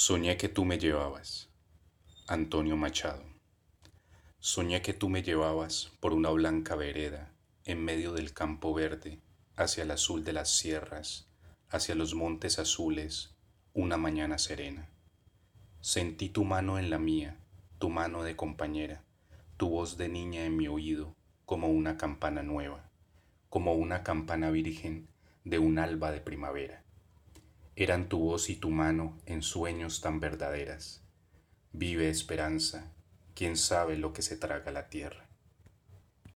Soñé que tú me llevabas. Antonio Machado. Soñé que tú me llevabas por una blanca vereda, en medio del campo verde, hacia el azul de las sierras, hacia los montes azules, una mañana serena. Sentí tu mano en la mía, tu mano de compañera, tu voz de niña en mi oído, como una campana nueva, como una campana virgen de un alba de primavera eran tu voz y tu mano en sueños tan verdaderas. Vive esperanza, quién sabe lo que se traga la tierra.